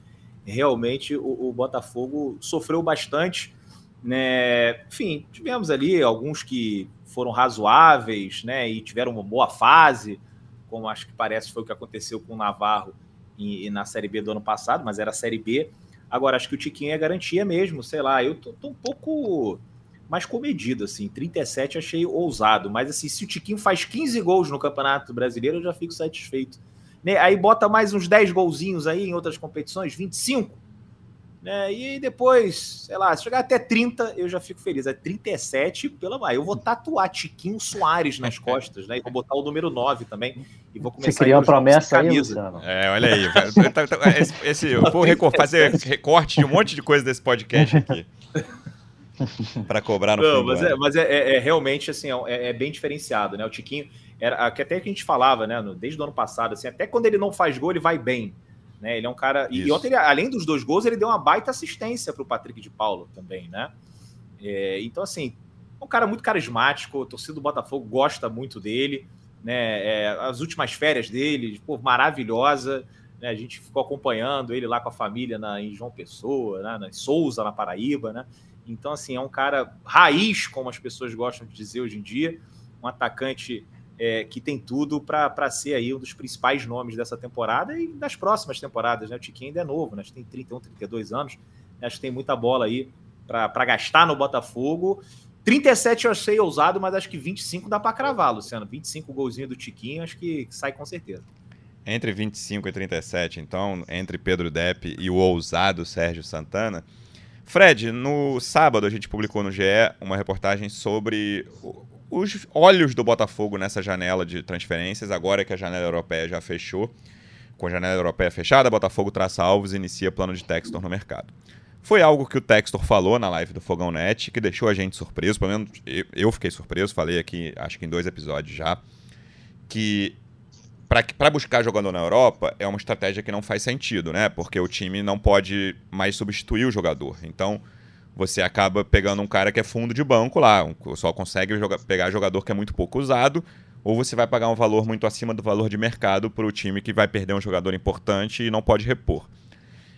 realmente o, o Botafogo sofreu bastante. Né? Enfim, tivemos ali alguns que foram razoáveis, né? E tiveram uma boa fase, como acho que parece foi o que aconteceu com o Navarro e, e na Série B do ano passado, mas era a Série B. Agora, acho que o Tiquinho é garantia mesmo, sei lá, eu tô, tô um pouco mais comedido, assim, 37 achei ousado, mas assim, se o Tiquinho faz 15 gols no Campeonato Brasileiro, eu já fico satisfeito. Né? Aí bota mais uns 10 golzinhos aí em outras competições, 25, né? E depois, sei lá, se chegar até 30, eu já fico feliz. É 37, pela mãe. Eu vou tatuar Tiquinho Soares nas costas, né? E vou botar o número 9 também. E vou começar Você criou uma promessa aí, Luciano. É, olha aí. Tá, tá, esse, esse, eu vou fazer recorte de um monte de coisa desse podcast aqui. para cobrar no Não, mas, é, mas é, é, é, realmente assim, é, é, bem diferenciado, né? O Tiquinho, era, que até que a gente falava, né? Desde o ano passado, assim, até quando ele não faz gol, ele vai bem. Né? Ele é um cara. Isso. E ontem, ele, além dos dois gols, ele deu uma baita assistência para o Patrick de Paulo também, né? É, então, assim, é um cara muito carismático, a torcida do Botafogo gosta muito dele. Né? É, as últimas férias dele, pô, maravilhosa. Né? A gente ficou acompanhando ele lá com a família na, em João Pessoa, né? na Souza, na Paraíba, né? Então, assim, é um cara raiz, como as pessoas gostam de dizer hoje em dia, um atacante é, que tem tudo para ser aí um dos principais nomes dessa temporada e das próximas temporadas. Né? O Tiquinho ainda é novo, né? tem 31, 32 anos, acho que tem muita bola aí para gastar no Botafogo. 37 eu achei ousado, mas acho que 25 dá para cravar, Luciano. 25 golzinho do Tiquinho, acho que sai com certeza. Entre 25 e 37, então, entre Pedro Depp e o ousado Sérgio Santana. Fred, no sábado a gente publicou no GE uma reportagem sobre os olhos do Botafogo nessa janela de transferências, agora que a janela europeia já fechou. Com a janela europeia fechada, Botafogo traça alvos e inicia plano de Textor no mercado. Foi algo que o Textor falou na live do Fogão Net, que deixou a gente surpreso, pelo menos eu fiquei surpreso, falei aqui, acho que em dois episódios já, que para buscar jogador na Europa é uma estratégia que não faz sentido, né? Porque o time não pode mais substituir o jogador. Então, você acaba pegando um cara que é fundo de banco lá, só consegue pegar jogador que é muito pouco usado, ou você vai pagar um valor muito acima do valor de mercado para o time que vai perder um jogador importante e não pode repor.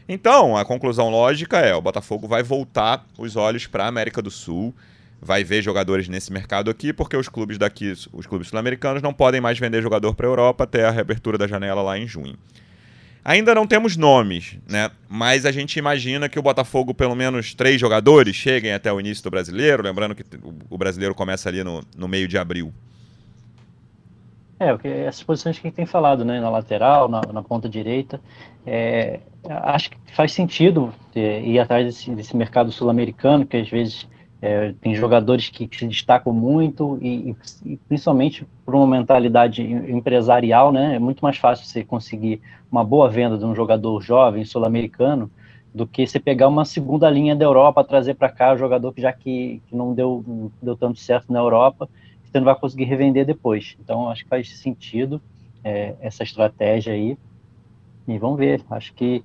Então, a conclusão lógica é: o Botafogo vai voltar os olhos para a América do Sul, vai ver jogadores nesse mercado aqui, porque os clubes daqui, os clubes sul-americanos, não podem mais vender jogador para a Europa até a reabertura da janela lá em junho. Ainda não temos nomes, né? Mas a gente imagina que o Botafogo, pelo menos três jogadores, cheguem até o início do brasileiro. Lembrando que o brasileiro começa ali no, no meio de abril. É, porque essas posições que a gente tem falado, né, na lateral, na, na ponta direita, é, acho que faz sentido é, ir atrás desse, desse mercado sul-americano, que às vezes é, tem jogadores que, se destacam muito e, e, principalmente por uma mentalidade empresarial, né, é muito mais fácil você conseguir uma boa venda de um jogador jovem sul-americano do que você pegar uma segunda linha da Europa, trazer para cá o jogador que já que, que não deu, não deu tanto certo na Europa você não vai conseguir revender depois. Então, acho que faz sentido é, essa estratégia aí. E vamos ver. Acho que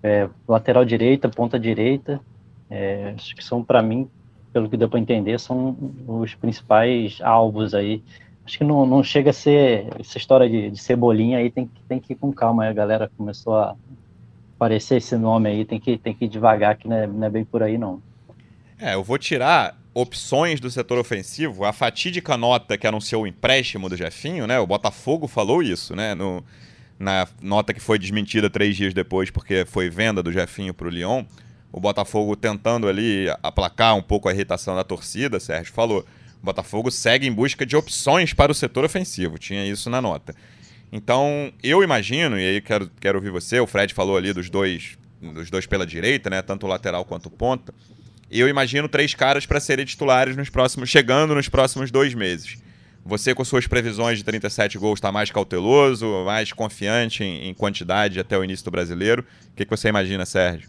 é, lateral direita, ponta direita, é, acho que são, para mim, pelo que deu para entender, são os principais alvos aí. Acho que não, não chega a ser essa história de, de cebolinha aí, tem, tem que ir com calma. a galera começou a aparecer esse nome aí, tem que, tem que ir devagar, que não é, não é bem por aí, não. É, eu vou tirar opções do setor ofensivo, a fatídica nota que anunciou o empréstimo do Jefinho, né? O Botafogo falou isso, né? No, na nota que foi desmentida três dias depois, porque foi venda do Jefinho para o Lyon. O Botafogo tentando ali aplacar um pouco a irritação da torcida, Sérgio falou. O Botafogo segue em busca de opções para o setor ofensivo, tinha isso na nota. Então, eu imagino, e aí quero, quero ouvir você, o Fred falou ali dos dois, dos dois pela direita, né? Tanto o lateral quanto o ponta. Eu imagino três caras para serem titulares nos próximos, chegando nos próximos dois meses. Você, com suas previsões de 37 gols, está mais cauteloso, mais confiante em, em, quantidade até o início do brasileiro. O que, que você imagina, Sérgio?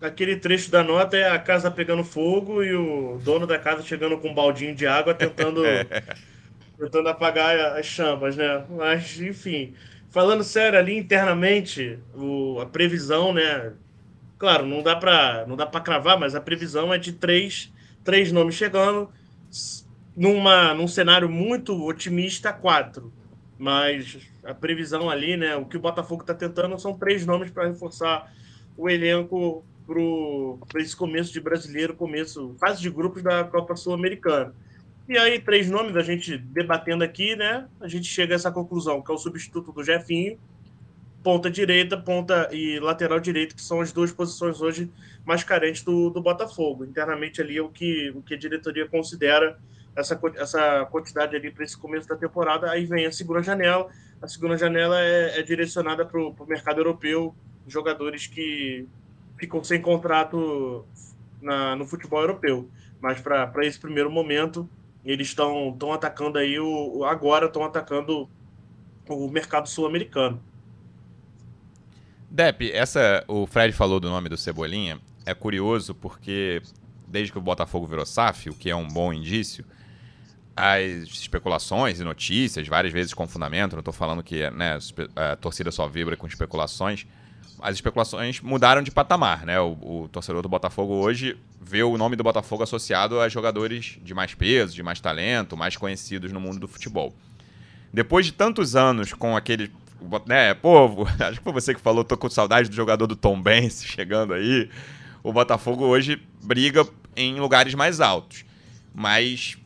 Aquele trecho da nota é a casa pegando fogo e o dono da casa chegando com um baldinho de água tentando, é. tentando apagar as chamas, né? Mas, enfim, falando sério ali internamente, o, a previsão, né? Claro, não dá para não dá para cravar, mas a previsão é de três, três nomes chegando numa num cenário muito otimista, quatro. Mas a previsão ali, né, o que o Botafogo está tentando são três nomes para reforçar o elenco para esse começo de brasileiro, começo, fase de grupos da Copa Sul-Americana. E aí, três nomes, a gente debatendo aqui, né? A gente chega a essa conclusão, que é o substituto do Jefinho, ponta direita, ponta e lateral direito, que são as duas posições hoje mais carentes do, do Botafogo. Internamente ali é o que, o que a diretoria considera essa, essa quantidade ali para esse começo da temporada. Aí vem a segunda janela. A segunda janela é, é direcionada para o mercado europeu, jogadores que ficam sem contrato na, no futebol europeu. Mas para esse primeiro momento, eles estão atacando aí o. Agora estão atacando o mercado sul-americano. Dep, essa, o Fred falou do nome do Cebolinha. É curioso porque desde que o Botafogo virou SAF, o que é um bom indício, as especulações e notícias, várias vezes com fundamento, não estou falando que né, a torcida só vibra com especulações, as especulações mudaram de patamar, né? O, o, torcedor do Botafogo hoje vê o nome do Botafogo associado a jogadores de mais peso, de mais talento, mais conhecidos no mundo do futebol. Depois de tantos anos com aquele né, povo, acho que foi você que falou, tô com saudade do jogador do Tom Benz chegando aí. O Botafogo hoje briga em lugares mais altos, mas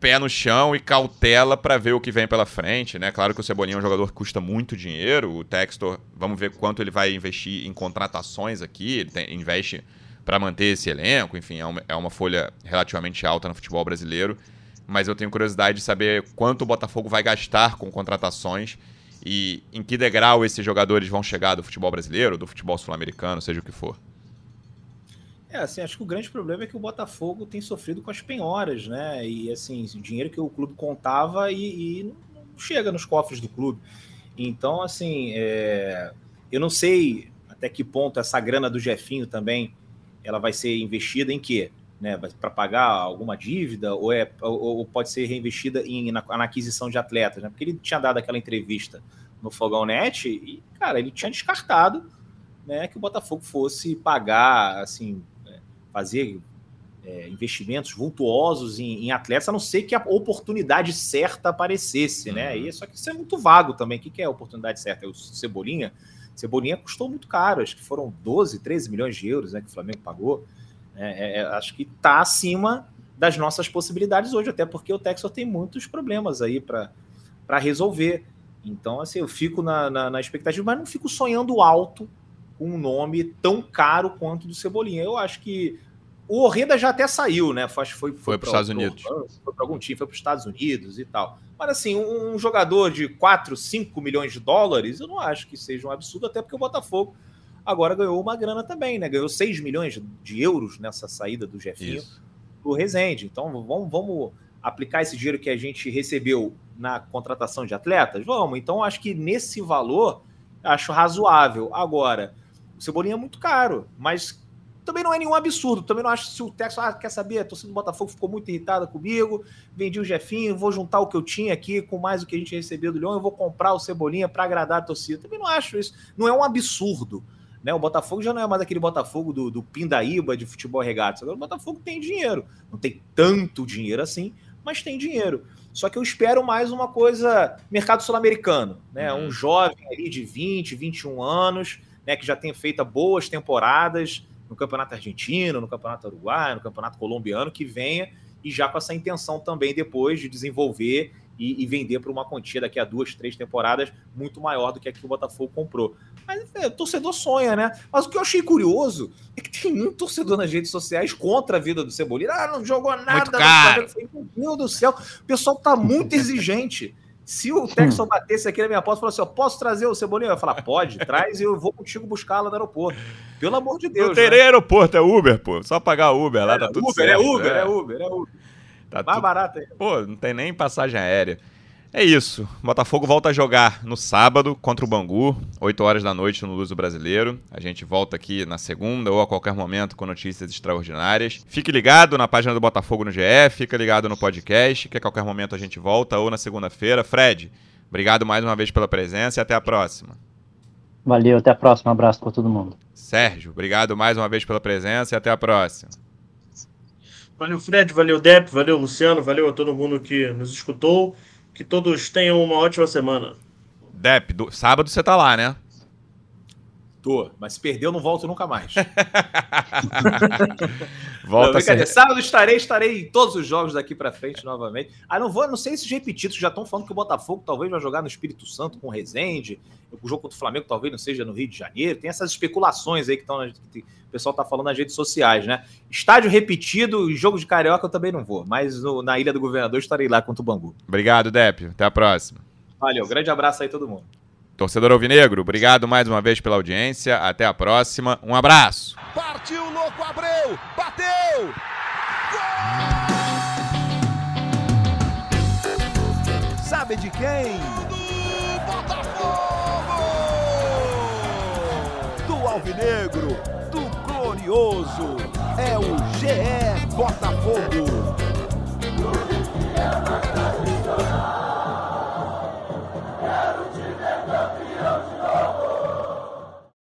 pé no chão e cautela para ver o que vem pela frente, né? Claro que o Cebolinha é um jogador que custa muito dinheiro, o Textor, vamos ver quanto ele vai investir em contratações aqui, ele tem, investe para manter esse elenco, enfim, é uma, é uma folha relativamente alta no futebol brasileiro, mas eu tenho curiosidade de saber quanto o Botafogo vai gastar com contratações e em que degrau esses jogadores vão chegar do futebol brasileiro, do futebol sul-americano, seja o que for. É, assim, acho que o grande problema é que o Botafogo tem sofrido com as penhoras, né? E assim, o dinheiro que o clube contava e, e não chega nos cofres do clube. Então, assim, é... eu não sei até que ponto essa grana do Jefinho também ela vai ser investida em quê? Né, para pagar alguma dívida ou, é, ou, ou pode ser reinvestida em, na, na, aquisição de atletas, né? Porque ele tinha dado aquela entrevista no Fogão Net e, cara, ele tinha descartado né, que o Botafogo fosse pagar, assim, fazer é, investimentos vultuosos em, em, atletas, a não ser que a oportunidade certa aparecesse, né? Uhum. E, só que isso é muito vago também. O que, que é a oportunidade certa? É o Cebolinha? Cebolinha custou muito caro, acho que foram 12, 13 milhões de euros né, que o Flamengo pagou. É, é, é, acho que está acima das nossas possibilidades hoje, até porque o Texas tem muitos problemas aí para resolver. Então, assim, eu fico na, na, na, expectativa, mas não fico sonhando alto um nome tão caro quanto do Cebolinha. Eu acho que o Orreda já até saiu, né? Foi, foi, foi para os Estados Unidos. Foi para algum time, foi para os Estados Unidos e tal. Mas assim, um, jogador de 4, 5 milhões de dólares, eu não acho que seja um absurdo, até porque o Botafogo agora ganhou uma grana também, né? Ganhou 6 milhões de euros nessa saída do Jefinho para o Rezende. Então vamos, vamos aplicar esse dinheiro que a gente recebeu na contratação de atletas? Vamos. Então acho que nesse valor acho razoável. Agora, o Cebolinha é muito caro, mas também não é nenhum absurdo. Também não acho que se o Texas ah, quer saber, a torcida do Botafogo ficou muito irritada comigo, vendi o Jefinho, vou juntar o que eu tinha aqui com mais o que a gente recebeu do Leão, eu vou comprar o Cebolinha para agradar a torcida. Também não acho isso. Não é um absurdo. Né? O Botafogo já não é mais aquele Botafogo do, do Pindaíba de futebol regatas. Agora o Botafogo tem dinheiro. Não tem tanto dinheiro assim, mas tem dinheiro. Só que eu espero mais uma coisa mercado sul-americano, né? Uhum. Um jovem ali de 20, 21 anos, né, que já tem feito boas temporadas, no campeonato argentino, no campeonato uruguaio, no campeonato colombiano, que venha e já com essa intenção também depois de desenvolver e, e vender por uma quantia daqui a duas, três temporadas muito maior do que a que o Botafogo comprou. Mas é, o torcedor sonha, né? Mas o que eu achei curioso é que tem um torcedor nas redes sociais contra a vida do Cebolinha. Ah, não jogou nada. Muito caro. Meu Deus do céu, o pessoal tá muito exigente. Se o Texon hum. batesse aqui na minha porta e falasse, assim, posso trazer o Cebolinha? Eu ia falar, pode, traz e eu vou contigo buscar lá no aeroporto. Pelo amor de Deus. Não terei né? aeroporto, é Uber, pô. Só pagar Uber lá, é, tá tudo Uber, certo. É Uber, é, é Uber, é Uber. Tá Mais tu... barato aí. Pô, não tem nem passagem aérea. É isso. Botafogo volta a jogar no sábado contra o Bangu, 8 horas da noite no Luso Brasileiro. A gente volta aqui na segunda ou a qualquer momento com notícias extraordinárias. Fique ligado na página do Botafogo no GE, fica ligado no podcast, que a qualquer momento a gente volta ou na segunda-feira. Fred, obrigado mais uma vez pela presença e até a próxima. Valeu, até a próxima. Um abraço para todo mundo. Sérgio, obrigado mais uma vez pela presença e até a próxima. Valeu, Fred, valeu, Dep, valeu, Luciano, valeu a todo mundo que nos escutou. Que todos tenham uma ótima semana. Dep, do, sábado você tá lá, né? Tô, mas se perdeu, não volto nunca mais. Volta não. Sábado estarei, estarei em todos os jogos daqui para frente novamente. Ah, não vou, não sei se repetidos já estão falando que o Botafogo talvez vai jogar no Espírito Santo com o Rezende. O jogo contra o Flamengo talvez não seja no Rio de Janeiro. Tem essas especulações aí que, estão, que o pessoal tá falando nas redes sociais, né? Estádio repetido, jogo de carioca eu também não vou, mas no, na Ilha do Governador estarei lá contra o Bangu. Obrigado, Dépio. Até a próxima. Valeu, grande abraço aí todo mundo. Torcedor Alvinegro, obrigado mais uma vez pela audiência. Até a próxima. Um abraço. Partiu, louco, Abreu! Bateu! Gol! Sabe de quem? Do Botafogo! Do Alvinegro, do Glorioso. É o GE Botafogo.